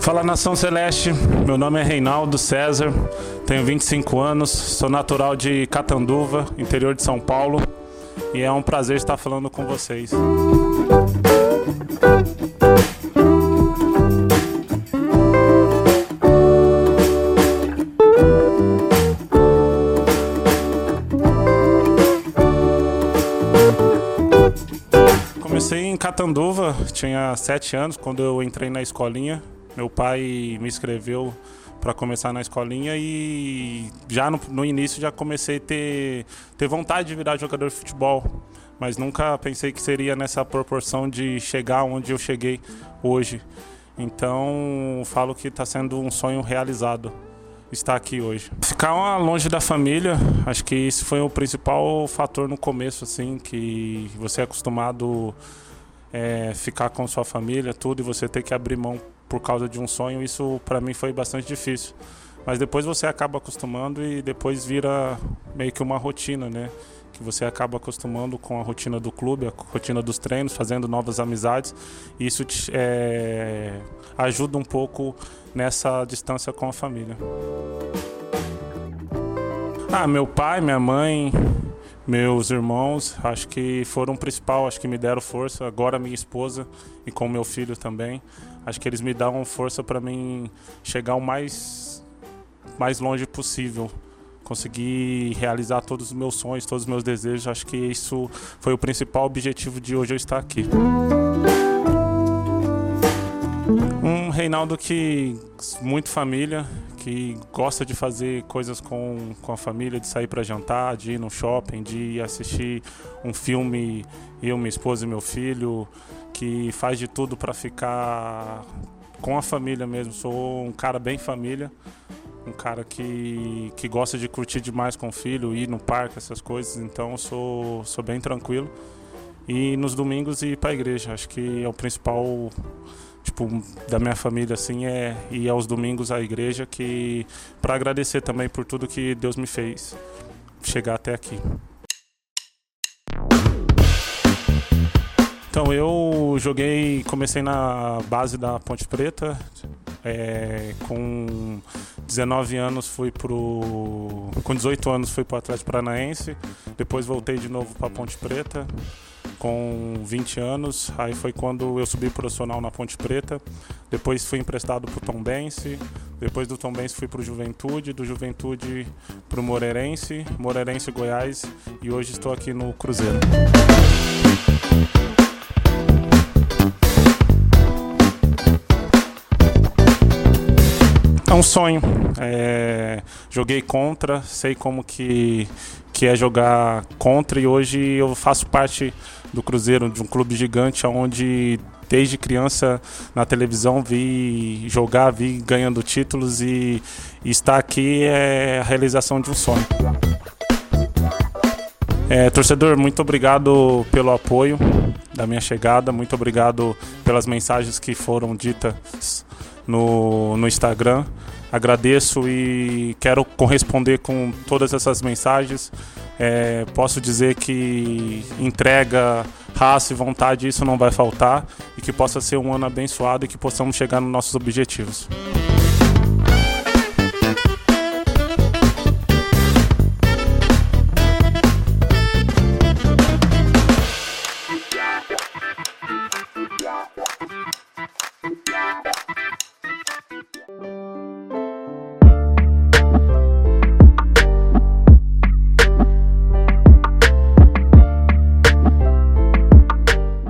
Fala Nação Celeste, meu nome é Reinaldo César, tenho 25 anos, sou natural de Catanduva, interior de São Paulo, e é um prazer estar falando com vocês. Comecei em Catanduva, tinha 7 anos, quando eu entrei na escolinha. Meu pai me inscreveu para começar na escolinha e já no, no, início já comecei a ter, ter vontade de virar jogador de futebol, mas nunca pensei que seria nessa proporção de chegar onde eu cheguei hoje. Então falo que está sendo um sonho realizado estar aqui hoje. Ficar longe da família, acho que isso foi o principal fator no começo, assim, que você é acostumado é, ficar com sua família, tudo, e você ter que abrir mão por causa de um sonho, isso para mim foi bastante difícil. Mas depois você acaba acostumando e depois vira meio que uma rotina, né? Que você acaba acostumando com a rotina do clube, a rotina dos treinos, fazendo novas amizades. E isso te, é, ajuda um pouco nessa distância com a família. Ah, meu pai, minha mãe, meus irmãos, acho que foram o principal, acho que me deram força. Agora minha esposa e com meu filho também. Acho que eles me dão força para mim chegar o mais mais longe possível, conseguir realizar todos os meus sonhos, todos os meus desejos. Acho que isso foi o principal objetivo de hoje eu estar aqui. Um Reinaldo que muito família, que gosta de fazer coisas com, com a família, de sair para jantar, de ir no shopping, de assistir um filme, eu, minha esposa e meu filho, que faz de tudo para ficar com a família mesmo. Sou um cara bem família, um cara que, que gosta de curtir demais com o filho, ir no parque, essas coisas, então sou, sou bem tranquilo. E nos domingos ir para a igreja, acho que é o principal tipo da minha família assim é ir aos domingos à igreja que para agradecer também por tudo que Deus me fez chegar até aqui. Então eu joguei, comecei na base da Ponte Preta, é, com 19 anos fui pro. Com 18 anos fui para o Atlético Paranaense, depois voltei de novo para Ponte Preta com 20 anos. Aí foi quando eu subi profissional na Ponte Preta. Depois fui emprestado para o Tombense. Depois do Tombense fui para o Juventude. Do Juventude para o Moreirense. Moreirense Goiás. E hoje estou aqui no Cruzeiro. É um sonho. É, joguei contra, sei como que, que é jogar contra e hoje eu faço parte do Cruzeiro, de um clube gigante onde desde criança na televisão vi jogar, vi ganhando títulos e, e estar aqui é a realização de um sonho. É, torcedor, muito obrigado pelo apoio da minha chegada, muito obrigado pelas mensagens que foram ditas no, no Instagram. Agradeço e quero corresponder com todas essas mensagens. É, posso dizer que entrega, raça e vontade, isso não vai faltar e que possa ser um ano abençoado e que possamos chegar nos nossos objetivos.